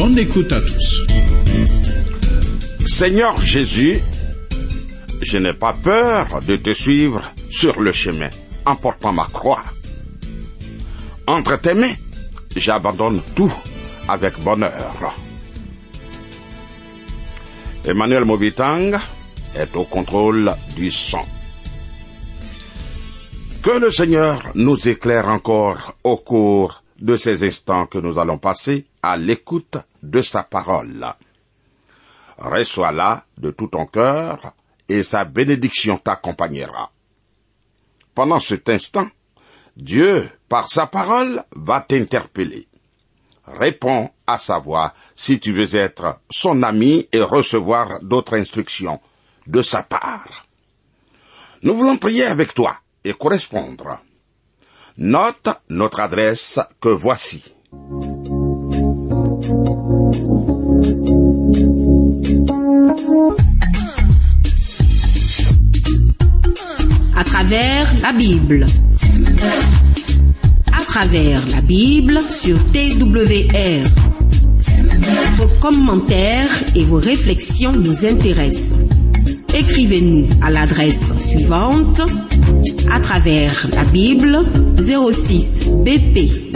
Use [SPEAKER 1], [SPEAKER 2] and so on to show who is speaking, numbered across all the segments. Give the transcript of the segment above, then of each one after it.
[SPEAKER 1] Bonne écoute à tous.
[SPEAKER 2] Seigneur Jésus, je n'ai pas peur de te suivre sur le chemin en portant ma croix. Entre tes mains, j'abandonne tout avec bonheur. Emmanuel Mobitang est au contrôle du son. Que le Seigneur nous éclaire encore au cours de ces instants que nous allons passer à l'écoute de sa parole. Reçois-la de tout ton cœur et sa bénédiction t'accompagnera. Pendant cet instant, Dieu, par sa parole, va t'interpeller. Réponds à sa voix si tu veux être son ami et recevoir d'autres instructions de sa part. Nous voulons prier avec toi et correspondre. Note notre adresse que voici.
[SPEAKER 3] À travers la Bible. À travers la Bible sur TWR. Vos commentaires et vos réflexions nous intéressent. Écrivez-nous à l'adresse suivante à travers la Bible 06 BP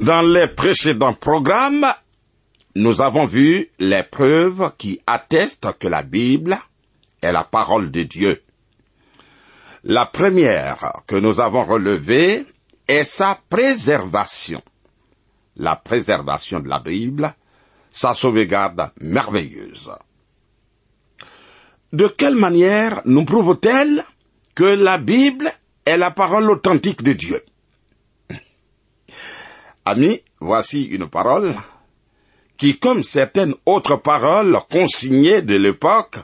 [SPEAKER 2] Dans les précédents programmes, nous avons vu les preuves qui attestent que la Bible est la parole de Dieu. La première que nous avons relevée est sa préservation. La préservation de la Bible, sa sauvegarde merveilleuse. De quelle manière nous prouve-t-elle que la Bible est la parole authentique de Dieu? Amis, voici une parole qui, comme certaines autres paroles consignées de l'époque,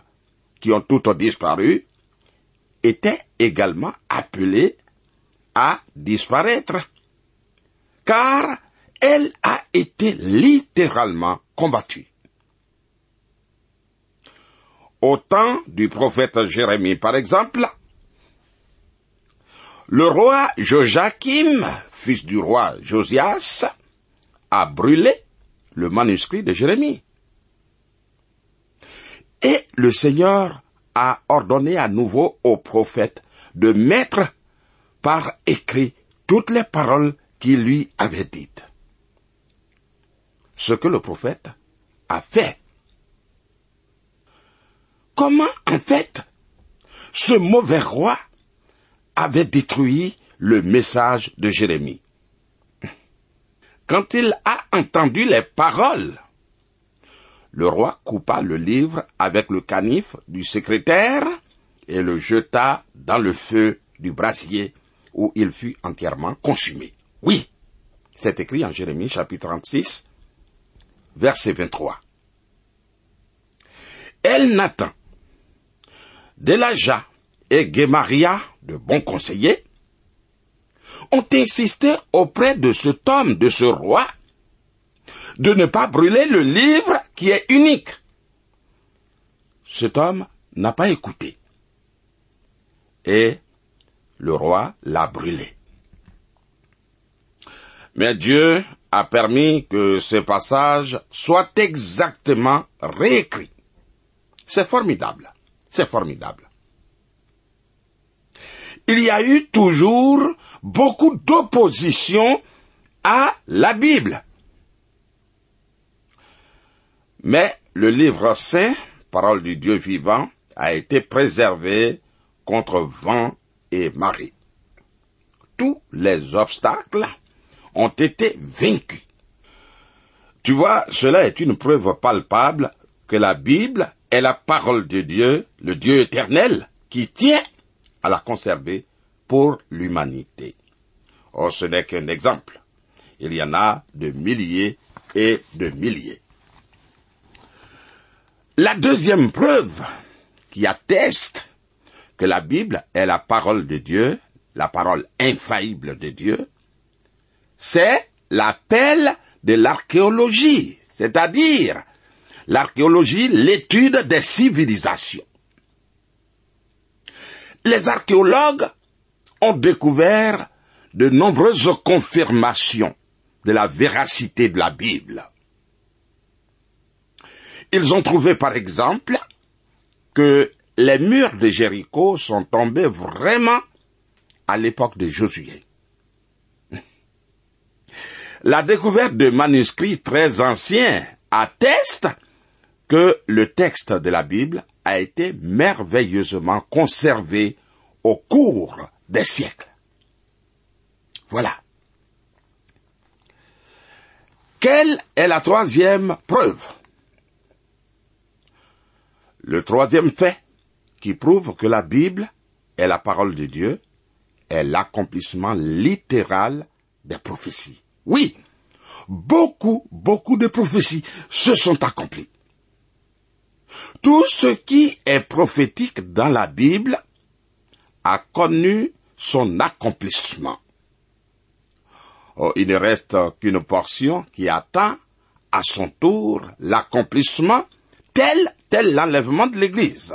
[SPEAKER 2] qui ont toutes disparu, était également appelée à disparaître, car elle a été littéralement combattue. Au temps du prophète Jérémie, par exemple, le roi Joachim, fils du roi Josias, a brûlé le manuscrit de Jérémie. Et le Seigneur a ordonné à nouveau au prophète de mettre par écrit toutes les paroles qu'il lui avait dites. Ce que le prophète a fait. Comment, en fait, ce mauvais roi avait détruit le message de Jérémie Quand il a entendu les paroles le roi coupa le livre avec le canif du secrétaire et le jeta dans le feu du brasier où il fut entièrement consumé. Oui, c'est écrit en Jérémie chapitre 36, verset 23. El Nathan, Delaja et Gemaria, de bons conseillers, ont insisté auprès de cet homme, de ce roi, de ne pas brûler le livre qui est unique. Cet homme n'a pas écouté. Et le roi l'a brûlé. Mais Dieu a permis que ce passage soit exactement réécrit. C'est formidable. C'est formidable. Il y a eu toujours beaucoup d'opposition à la Bible. Mais le livre saint parole du Dieu vivant a été préservée contre vent et marée. Tous les obstacles ont été vaincus. Tu vois, cela est une preuve palpable que la Bible est la parole de Dieu, le Dieu éternel, qui tient à la conserver pour l'humanité. Oh, ce n'est qu'un exemple. Il y en a de milliers et de milliers. La deuxième preuve qui atteste que la Bible est la parole de Dieu, la parole infaillible de Dieu, c'est l'appel de l'archéologie, c'est-à-dire l'archéologie, l'étude des civilisations. Les archéologues ont découvert de nombreuses confirmations de la véracité de la Bible. Ils ont trouvé par exemple que les murs de Jéricho sont tombés vraiment à l'époque de Josué. La découverte de manuscrits très anciens atteste que le texte de la Bible a été merveilleusement conservé au cours des siècles. Voilà. Quelle est la troisième preuve? Le troisième fait qui prouve que la Bible est la parole de Dieu est l'accomplissement littéral des prophéties. Oui, beaucoup, beaucoup de prophéties se sont accomplies. Tout ce qui est prophétique dans la Bible a connu son accomplissement. Oh, il ne reste qu'une portion qui attend à son tour l'accomplissement tel, tel l'enlèvement de l'Église.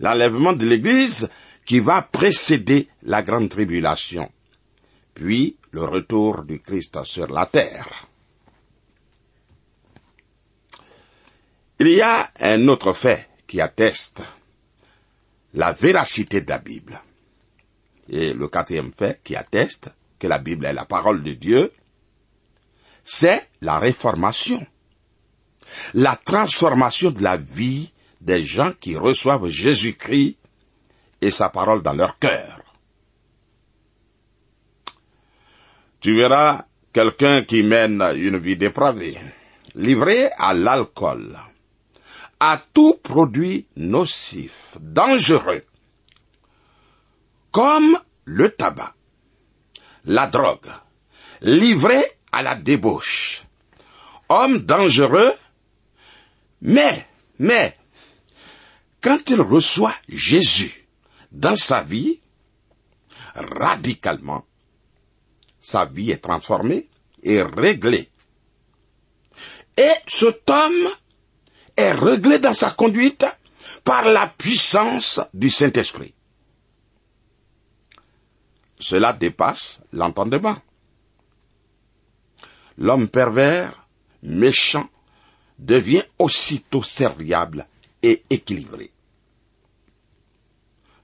[SPEAKER 2] L'enlèvement de l'Église qui va précéder la grande tribulation, puis le retour du Christ sur la terre. Il y a un autre fait qui atteste la véracité de la Bible. Et le quatrième fait qui atteste que la Bible est la parole de Dieu, c'est la réformation. La transformation de la vie des gens qui reçoivent Jésus-Christ et sa parole dans leur cœur. Tu verras quelqu'un qui mène une vie dépravée, livré à l'alcool, à tout produit nocif, dangereux, comme le tabac, la drogue, livré à la débauche, homme dangereux, mais, mais, quand il reçoit Jésus dans sa vie, radicalement, sa vie est transformée et réglée. Et cet homme est réglé dans sa conduite par la puissance du Saint-Esprit. Cela dépasse l'entendement. L'homme pervers, méchant, devient aussitôt serviable et équilibré.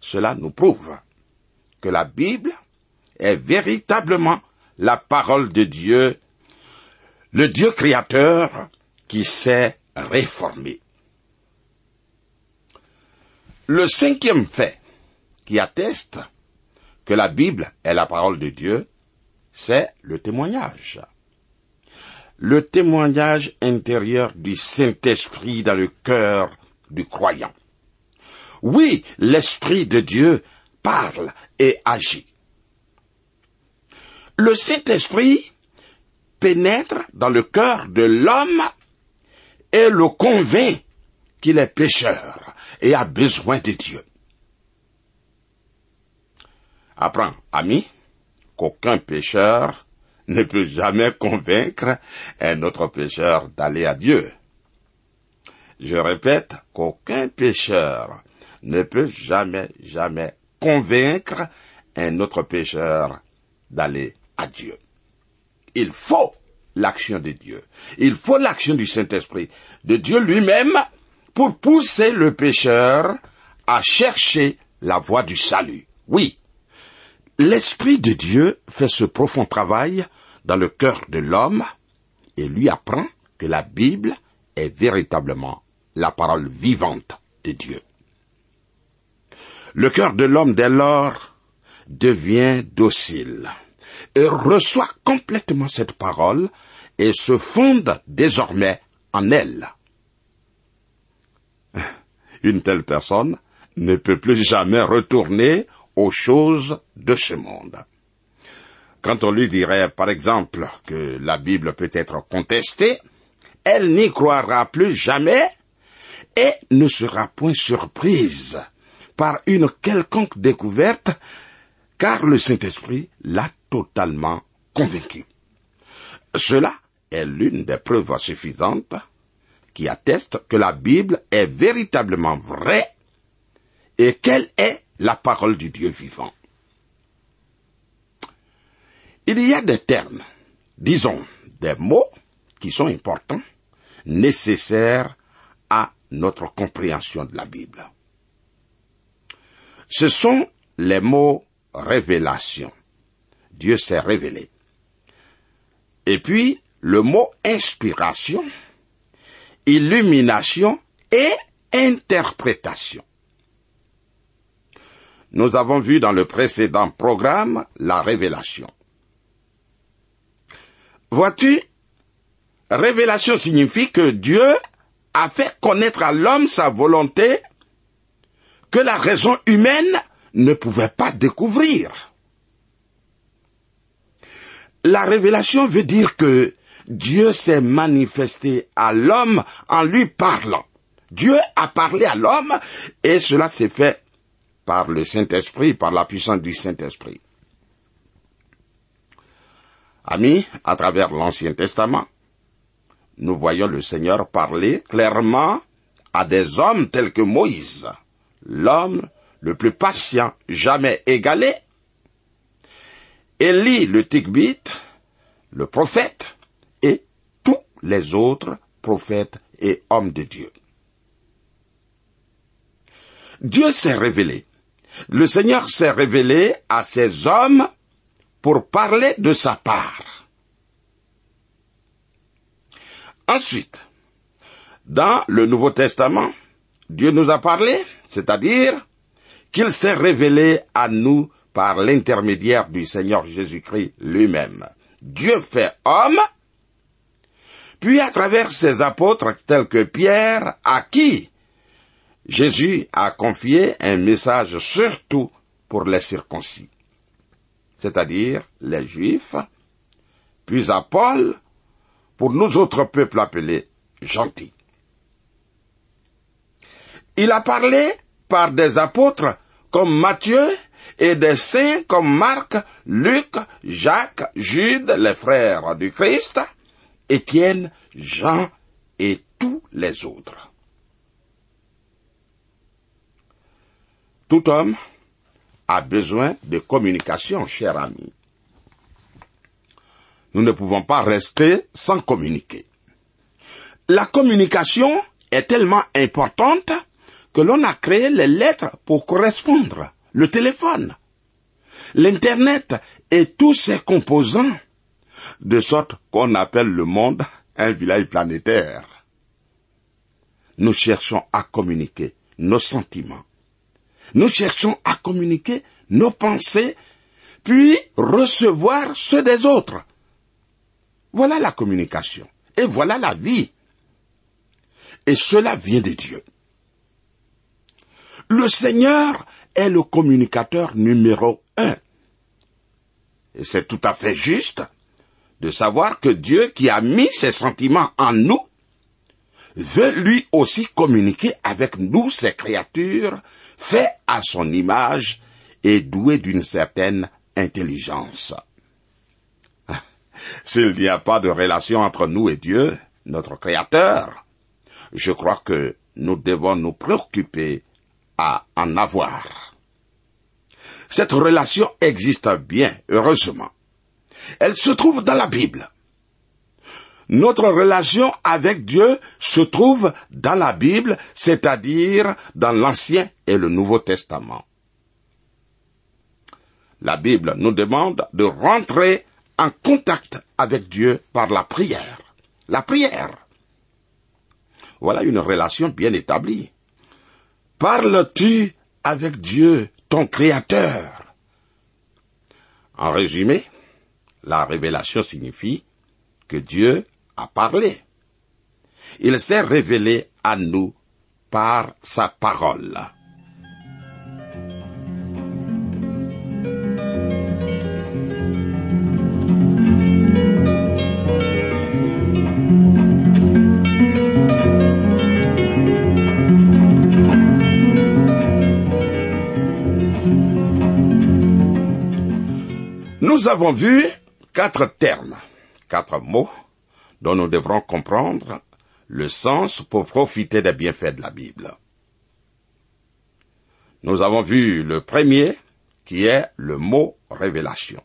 [SPEAKER 2] Cela nous prouve que la Bible est véritablement la parole de Dieu, le Dieu créateur qui s'est réformé. Le cinquième fait qui atteste que la Bible est la parole de Dieu, c'est le témoignage. Le témoignage intérieur du Saint-Esprit dans le cœur du croyant. Oui, l'Esprit de Dieu parle et agit. Le Saint-Esprit pénètre dans le cœur de l'homme et le convainc qu'il est pécheur et a besoin de Dieu. Apprends, ami, qu'aucun pécheur ne peut jamais convaincre un autre pécheur d'aller à Dieu. Je répète qu'aucun pécheur ne peut jamais, jamais convaincre un autre pécheur d'aller à Dieu. Il faut l'action de Dieu. Il faut l'action du Saint-Esprit, de Dieu lui-même, pour pousser le pécheur à chercher la voie du salut. Oui, l'Esprit de Dieu fait ce profond travail dans le cœur de l'homme et lui apprend que la Bible est véritablement la parole vivante de Dieu. Le cœur de l'homme dès lors devient docile et reçoit complètement cette parole et se fonde désormais en elle. Une telle personne ne peut plus jamais retourner aux choses de ce monde. Quand on lui dirait, par exemple, que la Bible peut être contestée, elle n'y croira plus jamais et ne sera point surprise par une quelconque découverte, car le Saint-Esprit l'a totalement convaincu. Cela est l'une des preuves suffisantes qui attestent que la Bible est véritablement vraie et qu'elle est la parole du Dieu vivant. Il y a des termes, disons des mots qui sont importants, nécessaires à notre compréhension de la Bible. Ce sont les mots révélation. Dieu s'est révélé. Et puis, le mot inspiration, illumination et interprétation. Nous avons vu dans le précédent programme la révélation. Vois-tu, révélation signifie que Dieu a fait connaître à l'homme sa volonté que la raison humaine ne pouvait pas découvrir. La révélation veut dire que Dieu s'est manifesté à l'homme en lui parlant. Dieu a parlé à l'homme et cela s'est fait par le Saint-Esprit, par la puissance du Saint-Esprit. Amis, à travers l'Ancien Testament, nous voyons le Seigneur parler clairement à des hommes tels que Moïse, l'homme le plus patient jamais égalé, Élie le Tigbite, le prophète, les autres prophètes et hommes de Dieu. Dieu s'est révélé. Le Seigneur s'est révélé à ces hommes pour parler de sa part. Ensuite, dans le Nouveau Testament, Dieu nous a parlé, c'est-à-dire qu'il s'est révélé à nous par l'intermédiaire du Seigneur Jésus-Christ lui-même. Dieu fait homme, puis à travers ses apôtres tels que Pierre, à qui Jésus a confié un message surtout pour les circoncis c'est-à-dire les Juifs, puis à Paul, pour nous autres peuples appelés gentils. Il a parlé par des apôtres comme Matthieu et des saints comme Marc, Luc, Jacques, Jude, les frères du Christ, Étienne, Jean et tous les autres. Tout homme a besoin de communication, cher ami. Nous ne pouvons pas rester sans communiquer. La communication est tellement importante que l'on a créé les lettres pour correspondre, le téléphone, l'Internet et tous ses composants, de sorte qu'on appelle le monde un village planétaire. Nous cherchons à communiquer nos sentiments, nous cherchons à communiquer nos pensées, puis recevoir ceux des autres. Voilà la communication. Et voilà la vie. Et cela vient de Dieu. Le Seigneur est le communicateur numéro un. Et c'est tout à fait juste de savoir que Dieu qui a mis ses sentiments en nous veut lui aussi communiquer avec nous, ses créatures, fait à son image et doué d'une certaine intelligence. S'il n'y a pas de relation entre nous et Dieu, notre Créateur, je crois que nous devons nous préoccuper à en avoir. Cette relation existe bien, heureusement. Elle se trouve dans la Bible. Notre relation avec Dieu se trouve dans la Bible, c'est-à-dire dans l'Ancien et le Nouveau Testament. La Bible nous demande de rentrer en contact avec Dieu par la prière. La prière. Voilà une relation bien établie. Parles-tu avec Dieu, ton Créateur? En résumé, la révélation signifie que Dieu a parlé. Il s'est révélé à nous par sa parole. Nous avons vu quatre termes, quatre mots dont nous devrons comprendre le sens pour profiter des bienfaits de la Bible. Nous avons vu le premier qui est le mot révélation.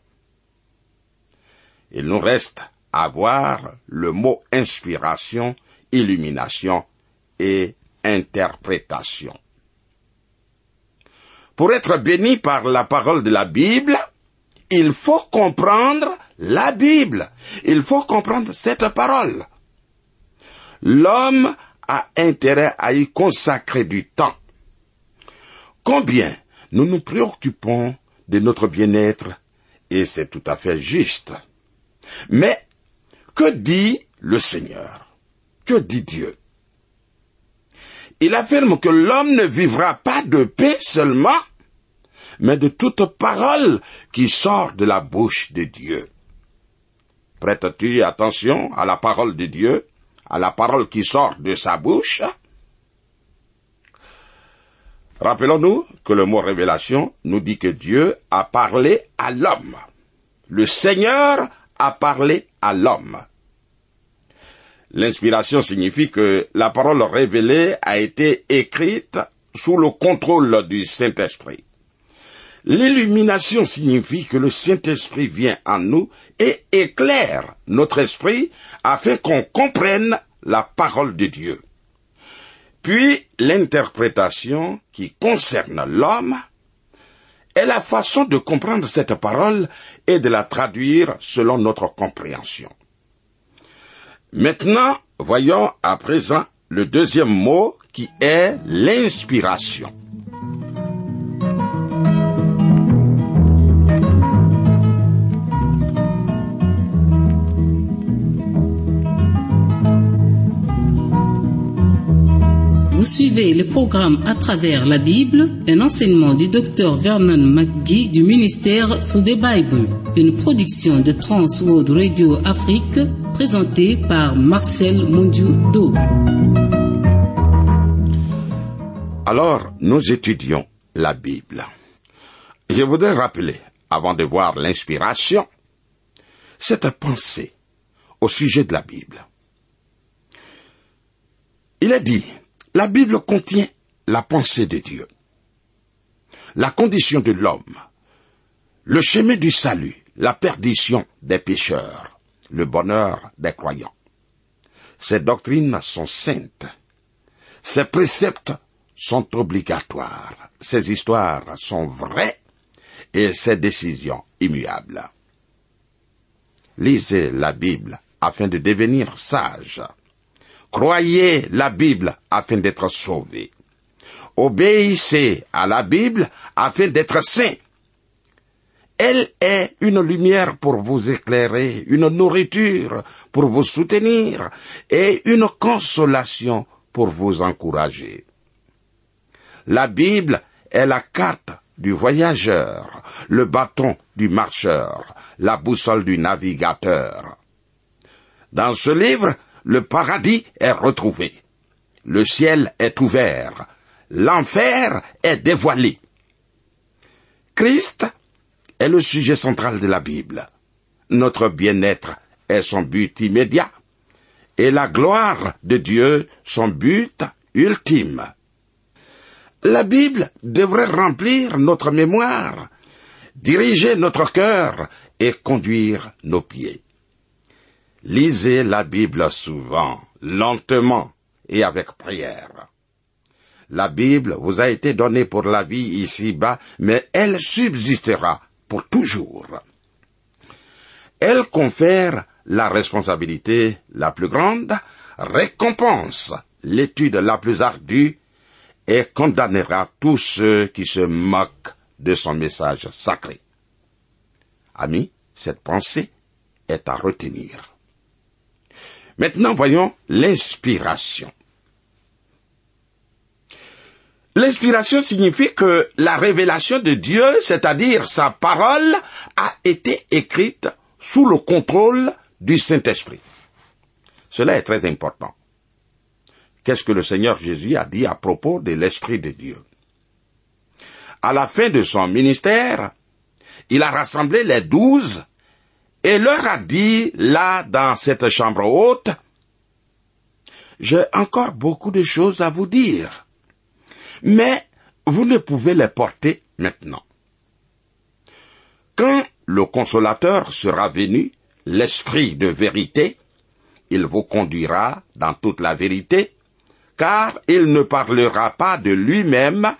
[SPEAKER 2] Il nous reste à voir le mot inspiration, illumination et interprétation. Pour être béni par la parole de la Bible, il faut comprendre la Bible. Il faut comprendre cette parole. L'homme a intérêt à y consacrer du temps. Combien nous nous préoccupons de notre bien-être, et c'est tout à fait juste. Mais que dit le Seigneur? Que dit Dieu? Il affirme que l'homme ne vivra pas de paix seulement, mais de toute parole qui sort de la bouche de Dieu. Prêtes-tu attention à la parole de Dieu, à la parole qui sort de sa bouche? Rappelons-nous que le mot révélation nous dit que Dieu a parlé à l'homme. Le Seigneur a parlé à l'homme. L'inspiration signifie que la parole révélée a été écrite sous le contrôle du Saint-Esprit. L'illumination signifie que le Saint-Esprit vient en nous et éclaire notre esprit afin qu'on comprenne la parole de Dieu. Puis l'interprétation qui concerne l'homme est la façon de comprendre cette parole et de la traduire selon notre compréhension. Maintenant, voyons à présent le deuxième mot qui est l'inspiration.
[SPEAKER 3] Suivez le programme à travers la Bible, un enseignement du docteur Vernon McGee du ministère sous des Bible, une production de Trans World Radio Afrique, présentée par Marcel Mondiou-Do.
[SPEAKER 2] Alors, nous étudions la Bible. Je voudrais rappeler, avant de voir l'inspiration, cette pensée au sujet de la Bible. Il est dit, la Bible contient la pensée de Dieu, la condition de l'homme, le chemin du salut, la perdition des pécheurs, le bonheur des croyants. Ces doctrines sont saintes, ces préceptes sont obligatoires, ces histoires sont vraies et ces décisions immuables. Lisez la Bible afin de devenir sage. Croyez la Bible afin d'être sauvé. Obéissez à la Bible afin d'être saint. Elle est une lumière pour vous éclairer, une nourriture pour vous soutenir et une consolation pour vous encourager. La Bible est la carte du voyageur, le bâton du marcheur, la boussole du navigateur. Dans ce livre, le paradis est retrouvé. Le ciel est ouvert. L'enfer est dévoilé. Christ est le sujet central de la Bible. Notre bien-être est son but immédiat et la gloire de Dieu son but ultime. La Bible devrait remplir notre mémoire, diriger notre cœur et conduire nos pieds. Lisez la Bible souvent, lentement et avec prière. La Bible vous a été donnée pour la vie ici-bas, mais elle subsistera pour toujours. Elle confère la responsabilité la plus grande, récompense l'étude la plus ardue et condamnera tous ceux qui se moquent de son message sacré. Amis, cette pensée est à retenir. Maintenant, voyons l'inspiration. L'inspiration signifie que la révélation de Dieu, c'est-à-dire sa parole, a été écrite sous le contrôle du Saint-Esprit. Cela est très important. Qu'est-ce que le Seigneur Jésus a dit à propos de l'Esprit de Dieu? À la fin de son ministère, il a rassemblé les douze et leur a dit, là, dans cette chambre haute, j'ai encore beaucoup de choses à vous dire, mais vous ne pouvez les porter maintenant. Quand le consolateur sera venu, l'esprit de vérité, il vous conduira dans toute la vérité, car il ne parlera pas de lui-même,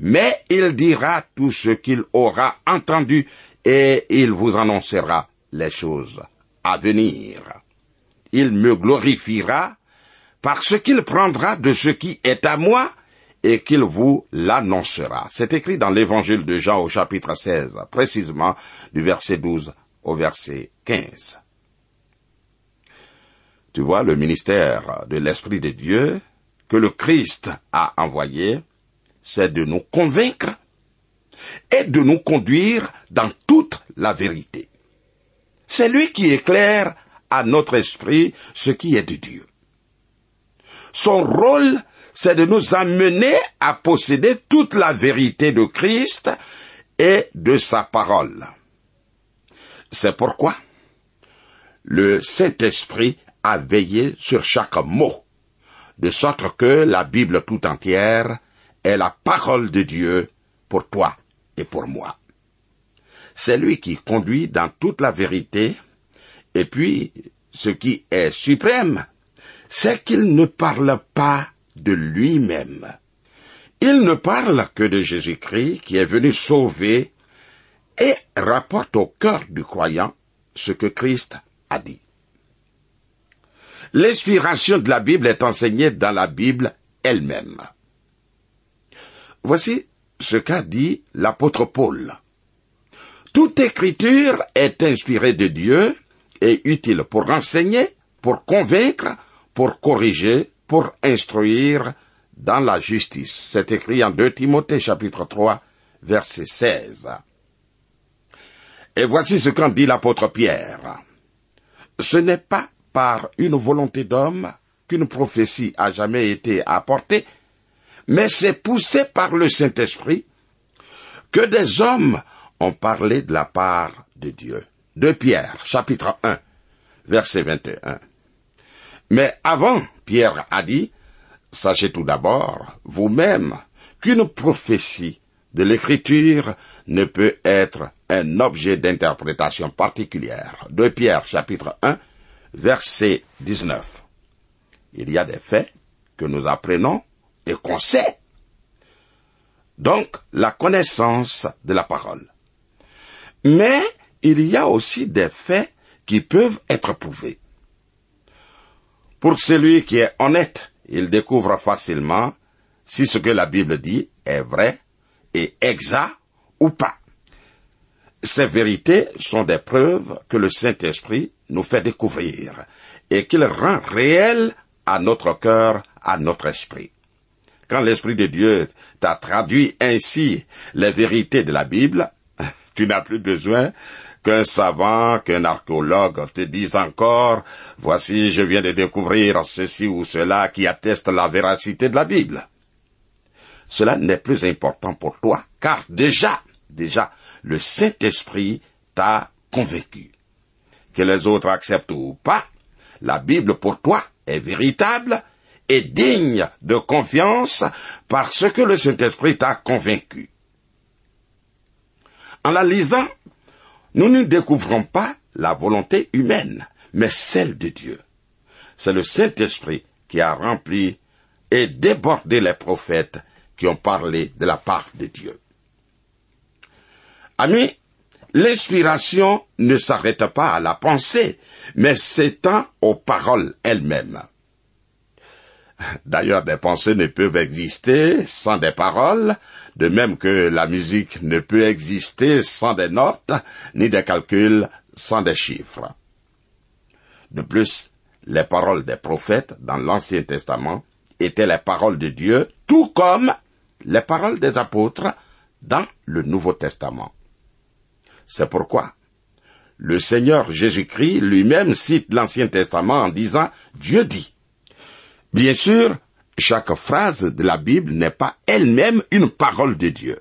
[SPEAKER 2] mais il dira tout ce qu'il aura entendu et il vous annoncera les choses à venir. Il me glorifiera parce qu'il prendra de ce qui est à moi et qu'il vous l'annoncera. C'est écrit dans l'évangile de Jean au chapitre 16, précisément du verset 12 au verset 15. Tu vois, le ministère de l'Esprit de Dieu que le Christ a envoyé c'est de nous convaincre et de nous conduire dans toute la vérité. C'est lui qui éclaire à notre esprit ce qui est de Dieu. Son rôle, c'est de nous amener à posséder toute la vérité de Christ et de sa parole. C'est pourquoi le Saint-Esprit a veillé sur chaque mot, de sorte que la Bible tout entière est la parole de Dieu pour toi et pour moi. C'est lui qui conduit dans toute la vérité, et puis, ce qui est suprême, c'est qu'il ne parle pas de lui-même. Il ne parle que de Jésus-Christ qui est venu sauver et rapporte au cœur du croyant ce que Christ a dit. L'inspiration de la Bible est enseignée dans la Bible elle-même. Voici ce qu'a dit l'apôtre Paul. Toute écriture est inspirée de Dieu et utile pour enseigner, pour convaincre, pour corriger, pour instruire dans la justice. C'est écrit en 2 Timothée chapitre 3 verset 16. Et voici ce qu'en dit l'apôtre Pierre. Ce n'est pas par une volonté d'homme qu'une prophétie a jamais été apportée, mais c'est poussé par le Saint-Esprit que des hommes ont parlé de la part de Dieu. De Pierre, chapitre 1, verset 21. Mais avant, Pierre a dit, sachez tout d'abord, vous-même, qu'une prophétie de l'écriture ne peut être un objet d'interprétation particulière. De Pierre, chapitre 1, verset 19. Il y a des faits que nous apprenons et qu'on sait. Donc, la connaissance de la parole. Mais il y a aussi des faits qui peuvent être prouvés. Pour celui qui est honnête, il découvre facilement si ce que la Bible dit est vrai et exact ou pas. Ces vérités sont des preuves que le Saint-Esprit nous fait découvrir et qu'il rend réelles à notre cœur, à notre esprit. Quand l'Esprit de Dieu t'a traduit ainsi les vérités de la Bible, tu n'as plus besoin qu'un savant, qu'un archéologue te dise encore, voici, je viens de découvrir ceci ou cela qui atteste la véracité de la Bible. Cela n'est plus important pour toi, car déjà, déjà, le Saint-Esprit t'a convaincu. Que les autres acceptent ou pas, la Bible pour toi est véritable est digne de confiance parce que le Saint-Esprit t'a convaincu. En la lisant, nous ne découvrons pas la volonté humaine, mais celle de Dieu. C'est le Saint-Esprit qui a rempli et débordé les prophètes qui ont parlé de la part de Dieu. Amis, l'inspiration ne s'arrête pas à la pensée, mais s'étend aux paroles elles-mêmes. D'ailleurs, des pensées ne peuvent exister sans des paroles, de même que la musique ne peut exister sans des notes, ni des calculs sans des chiffres. De plus, les paroles des prophètes dans l'Ancien Testament étaient les paroles de Dieu, tout comme les paroles des apôtres dans le Nouveau Testament. C'est pourquoi le Seigneur Jésus-Christ lui-même cite l'Ancien Testament en disant Dieu dit. Bien sûr, chaque phrase de la Bible n'est pas elle-même une parole de Dieu.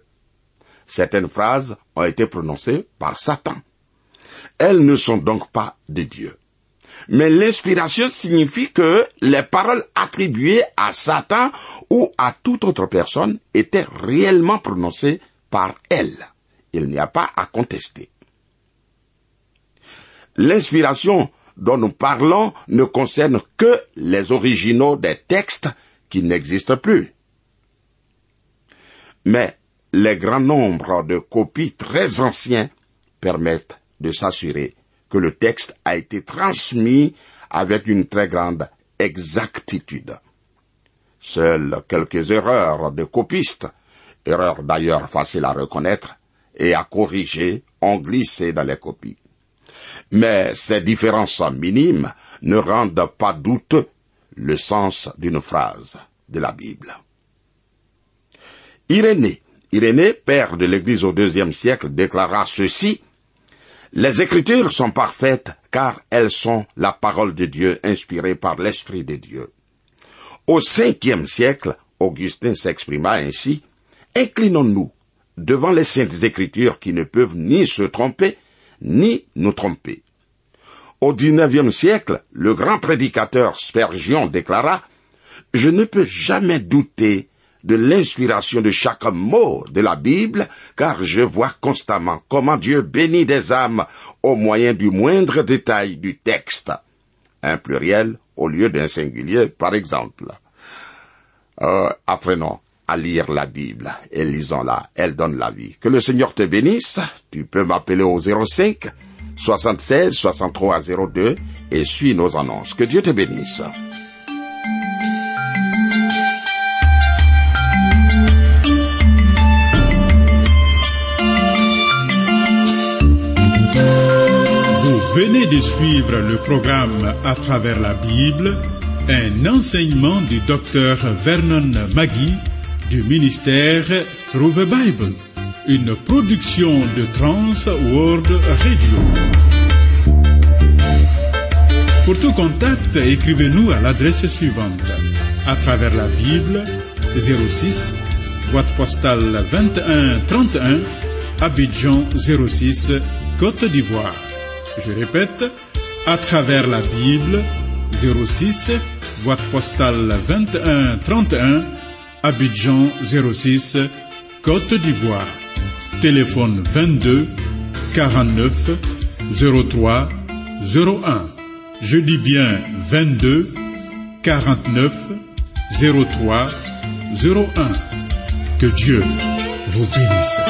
[SPEAKER 2] Certaines phrases ont été prononcées par Satan. Elles ne sont donc pas de Dieu. Mais l'inspiration signifie que les paroles attribuées à Satan ou à toute autre personne étaient réellement prononcées par elle. Il n'y a pas à contester. L'inspiration dont nous parlons ne concerne que les originaux des textes qui n'existent plus. Mais les grands nombres de copies très anciens permettent de s'assurer que le texte a été transmis avec une très grande exactitude. Seules quelques erreurs de copistes, erreurs d'ailleurs faciles à reconnaître et à corriger, ont glissé dans les copies. Mais ces différences minimes ne rendent pas douteux le sens d'une phrase de la Bible. Irénée, Irénée, père de l'Église au deuxième siècle, déclara ceci Les Écritures sont parfaites car elles sont la parole de Dieu inspirée par l'Esprit de Dieu. Au cinquième siècle, Augustin s'exprima ainsi Inclinons-nous devant les saintes Écritures qui ne peuvent ni se tromper, ni nous tromper. Au XIXe siècle, le grand prédicateur Spergion déclara Je ne peux jamais douter de l'inspiration de chaque mot de la Bible, car je vois constamment comment Dieu bénit des âmes au moyen du moindre détail du texte. Un pluriel au lieu d'un singulier, par exemple. Euh, apprenons à lire la Bible et lisons-la, elle donne la vie. Que le Seigneur te bénisse, tu peux m'appeler au 05 76 63 02 et suis nos annonces. Que Dieu te bénisse.
[SPEAKER 1] Vous venez de suivre le programme À travers la Bible, un enseignement du docteur Vernon Magui du ministère Through the Bible, une production de Trans World Radio. Pour tout contact, écrivez-nous à l'adresse suivante. À travers la Bible, 06, boîte postale 21 31, Abidjan 06, Côte d'Ivoire. Je répète, à travers la Bible, 06, boîte postale 21 31, Abidjan 06, Côte d'Ivoire. Téléphone 22 49 03 01. Je dis bien 22 49 03 01. Que Dieu vous bénisse.